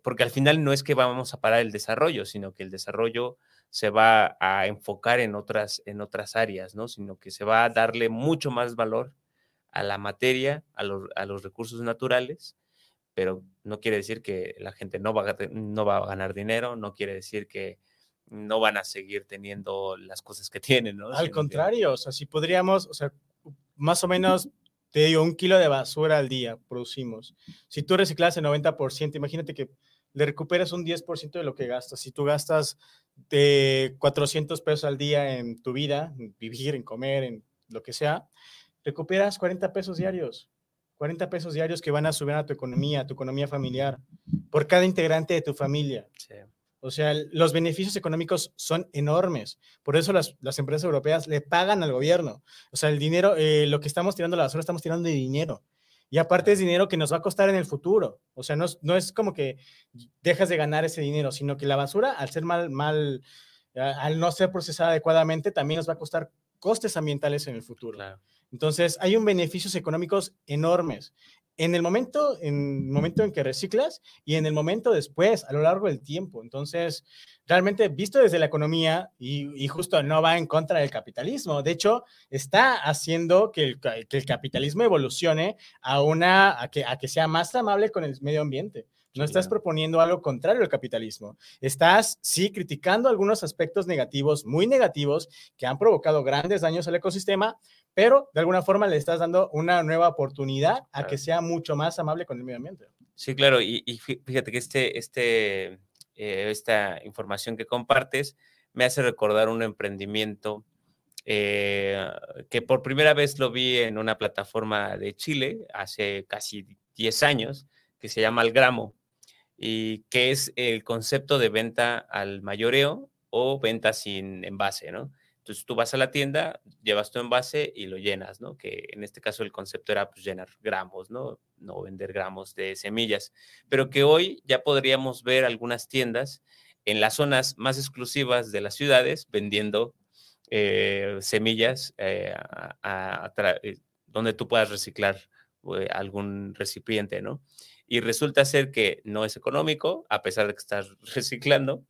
porque al final no es que vamos a parar el desarrollo, sino que el desarrollo se va a enfocar en otras, en otras áreas, ¿no? Sino que se va a darle mucho más valor a la materia, a los, a los recursos naturales, pero no quiere decir que la gente no va, a, no va a ganar dinero, no quiere decir que no van a seguir teniendo las cosas que [LAUGHS] tienen, ¿no? Al contrario, o sea, si podríamos, o sea, más o menos, te digo, un kilo de basura al día producimos. Si tú reciclas el 90%, imagínate que le recuperas un 10% de lo que gastas. Si tú gastas de 400 pesos al día en tu vida, en vivir, en comer, en lo que sea, recuperas 40 pesos diarios. 40 pesos diarios que van a subir a tu economía, a tu economía familiar, por cada integrante de tu familia. O sea, los beneficios económicos son enormes. Por eso las, las, empresas europeas le pagan al gobierno. O sea, el dinero, eh, lo que estamos tirando a la basura, estamos tirando de dinero. Y aparte es dinero que nos va a costar en el futuro. O sea, no, no es como que dejas de ganar ese dinero, sino que la basura, al ser mal, mal, al no ser procesada adecuadamente, también nos va a costar costes ambientales en el futuro. Entonces, hay un beneficios económicos enormes en el momento, en el momento en que reciclas y en el momento después, a lo largo del tiempo. Entonces, realmente visto desde la economía y, justo no va en contra del capitalismo. De hecho, está haciendo que el, que el capitalismo evolucione a, una, a que, a que sea más amable con el medio ambiente. No estás proponiendo algo contrario al capitalismo. Estás, sí, criticando algunos aspectos negativos, muy negativos, que han provocado grandes daños al ecosistema, pero de alguna forma le estás dando una nueva oportunidad a que sea mucho más amable con el medio ambiente. Sí, claro, y, fíjate que este, este, eh, esta información que compartes me hace recordar un emprendimiento eh, que por primera vez lo vi en una plataforma de Chile hace casi 10 años, que se llama Algramo, y que es el concepto de venta al mayoreo o venta sin envase, ¿no? Entonces tú vas a la tienda, llevas tu envase y lo llenas, ¿no? Que en este caso el concepto era pues, llenar gramos, ¿no? No vender gramos de semillas, pero que hoy ya podríamos ver algunas tiendas en las zonas más exclusivas de las ciudades vendiendo eh, semillas eh, eh, donde tú puedas reciclar algún recipiente, ¿no? Y resulta ser que no es económico, a pesar de que estás [LAUGHS] reciclando,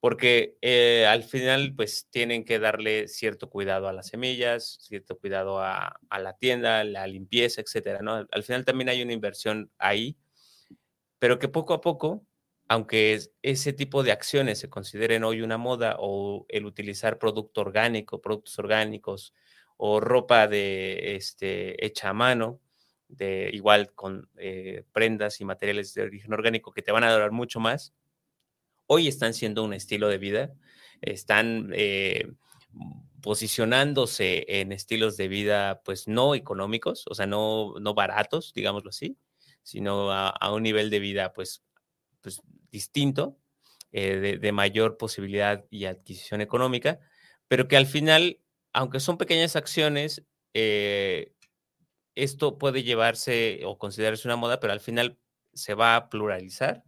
porque eh, al final pues tienen que darle cierto cuidado a las semillas, cierto cuidado a, la tienda, la limpieza, etcétera, ¿no? Al final también hay una inversión ahí, pero que poco a poco, aunque ese tipo de acciones se consideren hoy una moda o el utilizar producto orgánico, productos orgánicos o ropa de este hecha a mano, de igual con eh, prendas y materiales de origen orgánico que te van a durar mucho más, hoy están siendo un estilo de vida, están eh, posicionándose en estilos de vida pues no económicos, o sea, no, no baratos, digámoslo así, sino a, un nivel de vida pues, pues distinto, eh, de, mayor posibilidad y adquisición económica, pero que al final, aunque son pequeñas acciones, esto puede llevarse o considerarse una moda, pero al final se va a pluralizar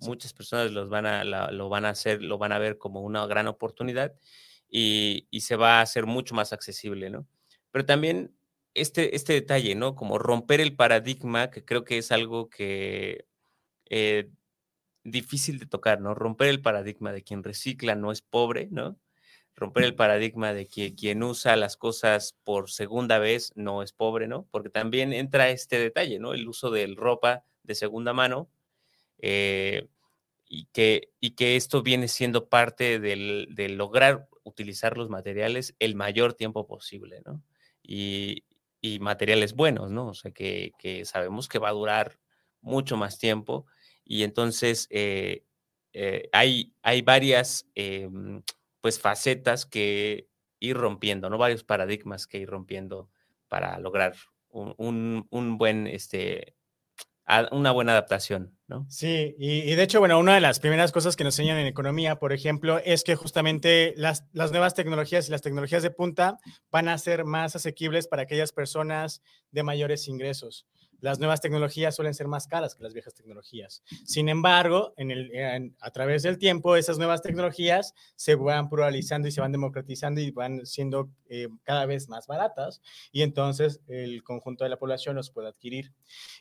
muchas personas los van a, lo van a hacer, lo van a ver como una gran oportunidad y, se va a hacer mucho más accesible, ¿no? Pero también este, este detalle, ¿no? Como romper el paradigma, que creo que es algo que eh, difícil de tocar, ¿no? Romper el paradigma de quien recicla no es pobre, ¿no? Romper el paradigma de que quien usa las cosas por segunda vez no es pobre, ¿no? Porque también entra este detalle, ¿no? El uso de ropa de segunda mano, eh, y, que, y que esto viene siendo parte del, de lograr utilizar los materiales el mayor tiempo posible, ¿no? Y, y materiales buenos, ¿no? O sea, que, que, sabemos que va a durar mucho más tiempo y entonces eh, eh, hay, hay varias, em, pues, facetas que ir rompiendo, ¿no? Varios paradigmas que ir rompiendo para lograr un, un, un buen, este, una buena adaptación, ¿no? Sí, y, de hecho, bueno, una de las primeras cosas que nos enseñan en economía, por ejemplo, es que justamente las, las nuevas tecnologías y las tecnologías de punta van a ser más asequibles para aquellas personas de mayores ingresos las nuevas tecnologías suelen ser más caras que las viejas tecnologías. Sin embargo, a través del tiempo, esas nuevas tecnologías se van pluralizando y se van democratizando y van siendo eh, cada vez más baratas y entonces el conjunto de la población los puede adquirir.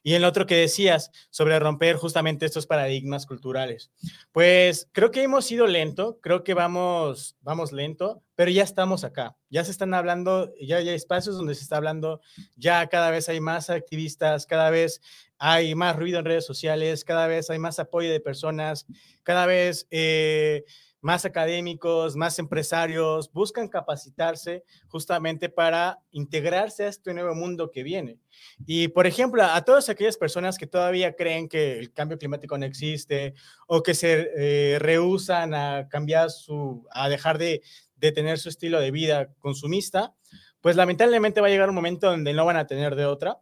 Y el otro que decías sobre romper justamente estos paradigmas culturales, pues creo que hemos ido lento, creo que vamos, vamos lento, pero ya estamos acá. Ya se están hablando, ya hay espacios donde se está hablando, ya cada vez hay más activistas, cada vez hay más ruido en redes sociales, cada vez hay más apoyo de personas, cada vez eh, más académicos, más empresarios buscan capacitarse justamente para integrarse a este nuevo mundo que viene. Y, por ejemplo, a todas aquellas personas que todavía creen que el cambio climático no existe o que se eh, rehusan a cambiar su, a dejar de, de tener su estilo de vida consumista, pues lamentablemente va a llegar un momento donde no van a tener de otra.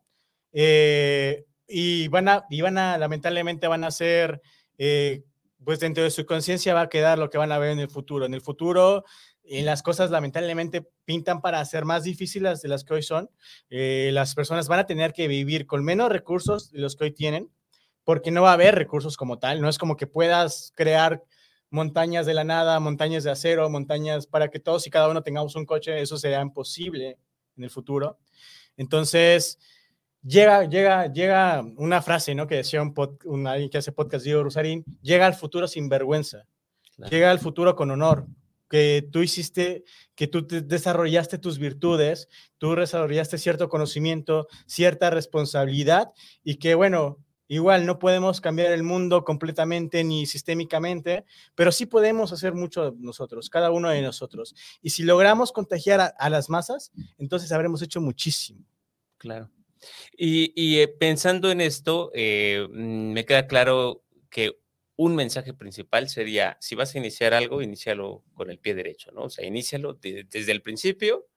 Eh, y van a, y a, lamentablemente van a ser, eh, pues dentro de su conciencia va a quedar lo que van a ver en el futuro. En el futuro, eh, las cosas lamentablemente pintan para ser más difíciles de las que hoy son. Eh, las personas van a tener que vivir con menos recursos de los que hoy tienen, porque no va a haber recursos como tal. No es como que puedas crear montañas de la nada, montañas de acero, montañas para que todos y cada uno tengamos un coche. Eso será imposible en el futuro. Entonces, llega, llega, llega una frase, ¿no? Que decía un, un alguien que hace podcast, Diego Rosarín, llega al futuro sin vergüenza, llega al futuro con honor, que tú hiciste, que tú desarrollaste tus virtudes, tú desarrollaste cierto conocimiento, cierta responsabilidad y que, bueno, igual no podemos cambiar el mundo completamente ni sistémicamente, pero sí podemos hacer mucho nosotros, cada uno de nosotros. Y si logramos contagiar a, las masas, entonces habremos hecho muchísimo. Claro. Y, eh, pensando en esto, eh, mm, me queda claro que un mensaje principal sería, si vas a iniciar algo, inícialo con el pie derecho, ¿no? O sea, inícialo desde el principio,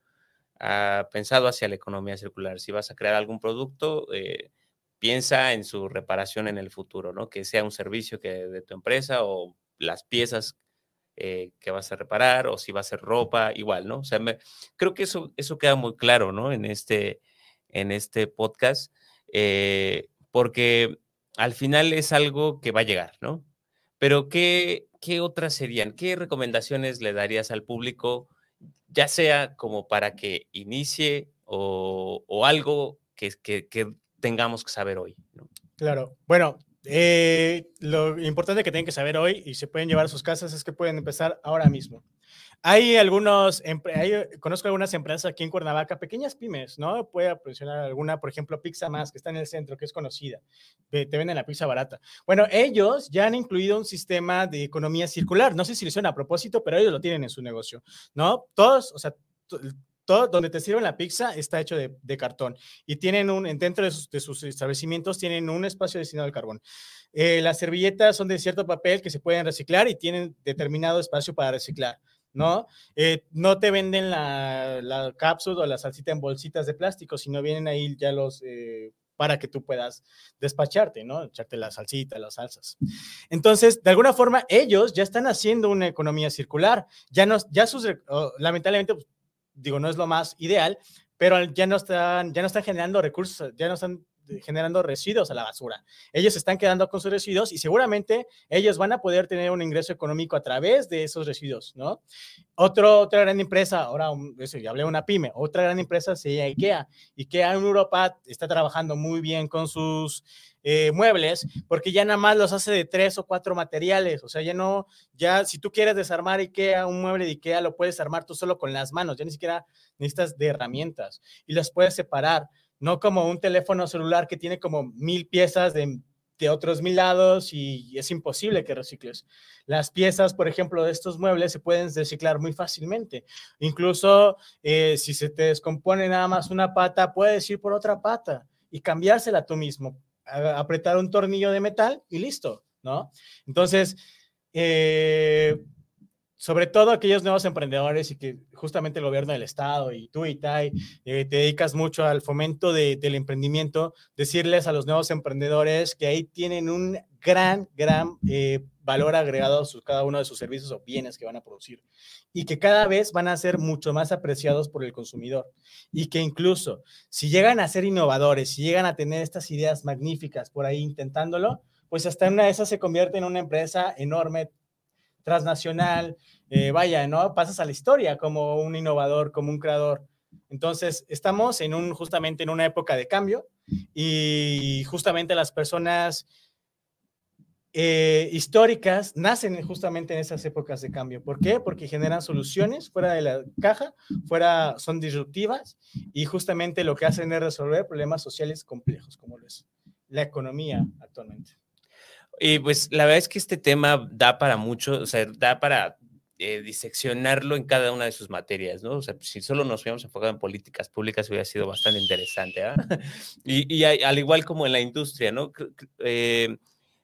ah, pensado hacia la economía circular. Si vas a crear algún producto, eh, piensa en su reparación en el futuro, ¿no? Que sea un servicio que de tu empresa o las piezas que vas a reparar o si va a ser ropa, igual, ¿no? O sea, creo que eso, eso queda muy claro, ¿no? En este, en este podcast, eh, porque al final es algo que va a llegar, ¿no? Pero ¿qué, ¿qué otras serían? ¿Qué recomendaciones le darías al público, ya sea como para que inicie o, o algo que, que, que, tengamos que saber hoy? ¿no? Claro, bueno, eh, lo importante que tienen que saber hoy y se pueden llevar a sus casas es que pueden empezar ahora mismo. Hay algunos, conozco algunas empresas aquí en Cuernavaca, pequeñas pymes, ¿no? Puede mencionar alguna, por ejemplo, Pizza Más, que está en el centro, que es conocida. Te venden la pizza barata. Bueno, ellos ya han incluido un sistema de economía circular. No sé si lo hicieron a propósito, pero ellos lo tienen en su negocio, ¿no? Todos, o sea, todo donde te sirven la pizza está hecho de, cartón y tienen un, dentro de sus, establecimientos tienen un espacio destinado al carbón. Eh, las servilletas son de cierto papel que se pueden reciclar y tienen determinado espacio para reciclar. ¿no? Eh, no te venden la, la, cápsula o la salsita en bolsitas de plástico, sino vienen ahí ya los... Eh, para que tú puedas despacharte, ¿no? Echarte la salsita, las salsas. Entonces, de alguna forma, ellos ya están haciendo una economía circular. Ya no, ya sus, oh, lamentablemente, pues, digo, no es lo más ideal, pero ya no están, ya no están generando recursos, ya no están generando residuos a la basura. Ellos están quedando con sus residuos y seguramente ellos van a poder tener un ingreso económico a través de esos residuos, ¿no? Otro, otra gran empresa, ahora eso, ya hablé de una pyme, otra gran empresa sería IKEA. IKEA en Europa está trabajando muy bien con sus eh, muebles porque ya nada más los hace de tres o cuatro materiales, o sea, ya no, ya si tú quieres desarmar IKEA, un mueble de IKEA, lo puedes armar tú solo con las manos, ya ni siquiera necesitas de herramientas y las puedes separar no como un teléfono celular que tiene como mil piezas de, otros mil lados y es imposible que recicles. Las piezas, por ejemplo, de estos muebles se pueden reciclar muy fácilmente. Incluso eh, si se te descompone nada más una pata, puedes ir por otra pata y cambiársela tú mismo, apretar un tornillo de metal y listo, ¿no? Entonces, eh, sobre todo aquellos nuevos emprendedores y que justamente el gobierno del estado y tú, Itai, eh, te dedicas mucho al fomento de, del emprendimiento, decirles a los nuevos emprendedores que ahí tienen un gran, gran eh, valor agregado a su, cada uno de sus servicios o bienes que van a producir y que cada vez van a ser mucho más apreciados por el consumidor y que incluso si llegan a ser innovadores, si llegan a tener estas ideas magníficas por ahí intentándolo, pues hasta una de esas se convierte en una empresa enorme, transnacional, eh, vaya, ¿no? Pasas a la historia como un innovador, como un creador. Entonces, estamos en un, justamente en una época de cambio y justamente las personas eh, históricas nacen justamente en esas épocas de cambio. ¿Por qué? Porque generan soluciones fuera de la caja, fuera, son disruptivas y justamente lo que hacen es resolver problemas sociales complejos, como lo es la economía actualmente. Y pues la verdad es que este tema da para mucho, o sea, da para eh, diseccionarlo en cada una de sus materias, ¿no? O sea, si solo nos hubiéramos enfocado en políticas públicas hubiera sido bastante interesante, ¿ah? [LAUGHS] y, y, al igual como en la industria, ¿no? Eh,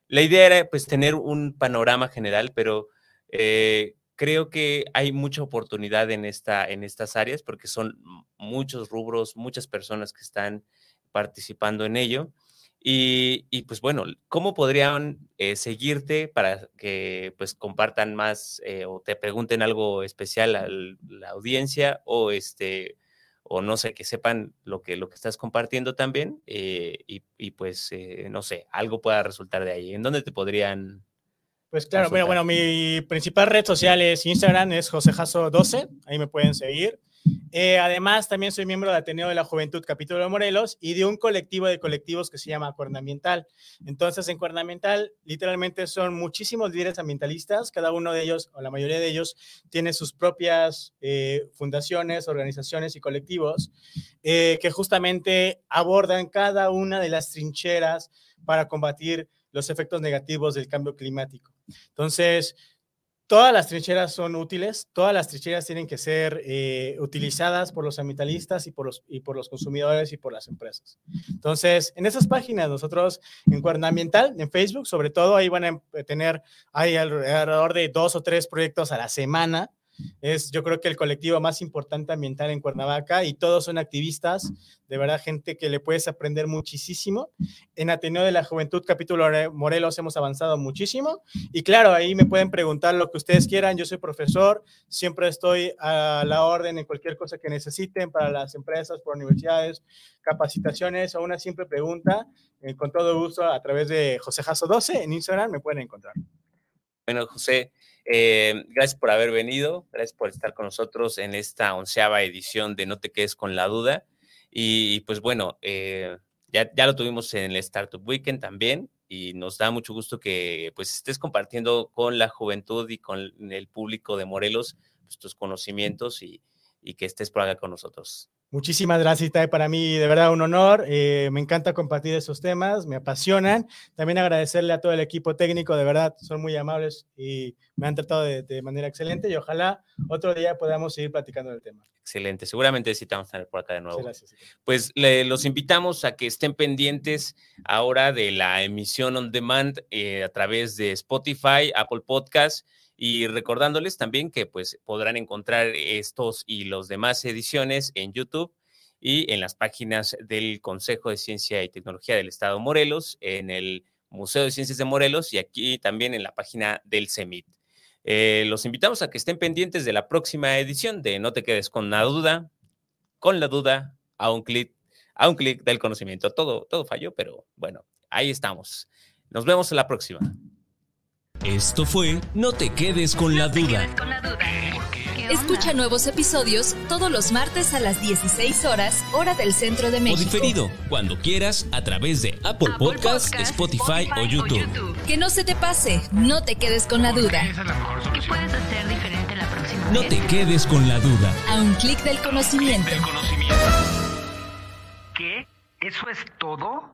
la idea era pues tener un panorama general, pero eh, creo que hay mucha oportunidad en, esta, en estas áreas porque son muchos rubros, muchas personas que están participando en ello. Y, pues bueno, ¿cómo podrían eh, seguirte para que pues compartan más eh, o te pregunten algo especial a la audiencia o este o no sé, que sepan lo que, lo que estás compartiendo también eh, y, pues no sé, algo pueda resultar de ahí. ¿En dónde te podrían pues claro, bueno, bueno, mi principal red social es Instagram, es josejaso12, ahí me pueden seguir. Eh, además, también soy miembro de Ateneo de la Juventud Capítulo de Morelos y de un colectivo de colectivos que se llama Cuernambiental. Entonces, en Cuernambiental, literalmente son muchísimos líderes ambientalistas, cada uno de ellos, o la mayoría de ellos, tiene sus propias eh, fundaciones, organizaciones y colectivos eh, que justamente abordan cada una de las trincheras para combatir los efectos negativos del cambio climático. Entonces, todas las trincheras son útiles, todas las trincheras tienen que ser eh, utilizadas por los ambientalistas y por los, y por los consumidores y por las empresas. Entonces, en esas páginas, nosotros en Cuerna Ambiental, en Facebook, sobre todo, ahí van a tener, hay alrededor de dos o tres proyectos a la semana es yo creo que el colectivo más importante ambiental en Cuernavaca y todos son activistas, de verdad gente que le puedes aprender muchísimo. En Ateneo de la Juventud capítulo Morelos hemos avanzado muchísimo y claro, ahí me pueden preguntar lo que ustedes quieran, yo soy profesor, siempre estoy a la orden en cualquier cosa que necesiten para las empresas, por universidades, capacitaciones o una simple pregunta, eh, con todo gusto a través de José Jasso 12 en Instagram me pueden encontrar. Bueno, José, eh, gracias por haber venido, gracias por estar con nosotros en esta onceava edición de No te quedes con la duda. Y pues bueno, eh, ya, ya, lo tuvimos en el Startup Weekend también y nos da mucho gusto que pues estés compartiendo con la juventud y con el público de Morelos pues, tus conocimientos y, y que estés por acá con nosotros. Muchísimas gracias, Itae. Para mí, de verdad, un honor. Eh, me encanta compartir esos temas, me apasionan. También agradecerle a todo el equipo técnico, de verdad, son muy amables y me han tratado de, manera excelente. Y ojalá otro día podamos seguir platicando del tema. Excelente, seguramente necesitamos tener por acá de nuevo. gracias, pues los invitamos a que estén pendientes ahora de la emisión on demand eh, a través de Spotify, Apple Podcast y recordándoles también que pues podrán encontrar estos y los demás ediciones en YouTube y en las páginas del Consejo de Ciencia y Tecnología del Estado Morelos, en el Museo de Ciencias de Morelos y aquí también en la página del CEMIT. Eh, los invitamos a que estén pendientes de la próxima edición de No te quedes con la duda, con la duda a un clic, a un clic del conocimiento. Todo, todo falló, pero bueno, ahí estamos. Nos vemos en la próxima. Esto fue No te quedes con, la, duda. Escucha nuevos episodios todos los martes a las 16 horas, hora del centro de México. O diferido, cuando quieras, a través de Apple, Podcasts, Podcast, Spotify, o, YouTube. Que no se te pase, no te quedes con la duda. ¿Qué puedes hacer diferente la próxima No te quedes con la duda. A un clic del conocimiento. ¿Qué? ¿Eso es todo?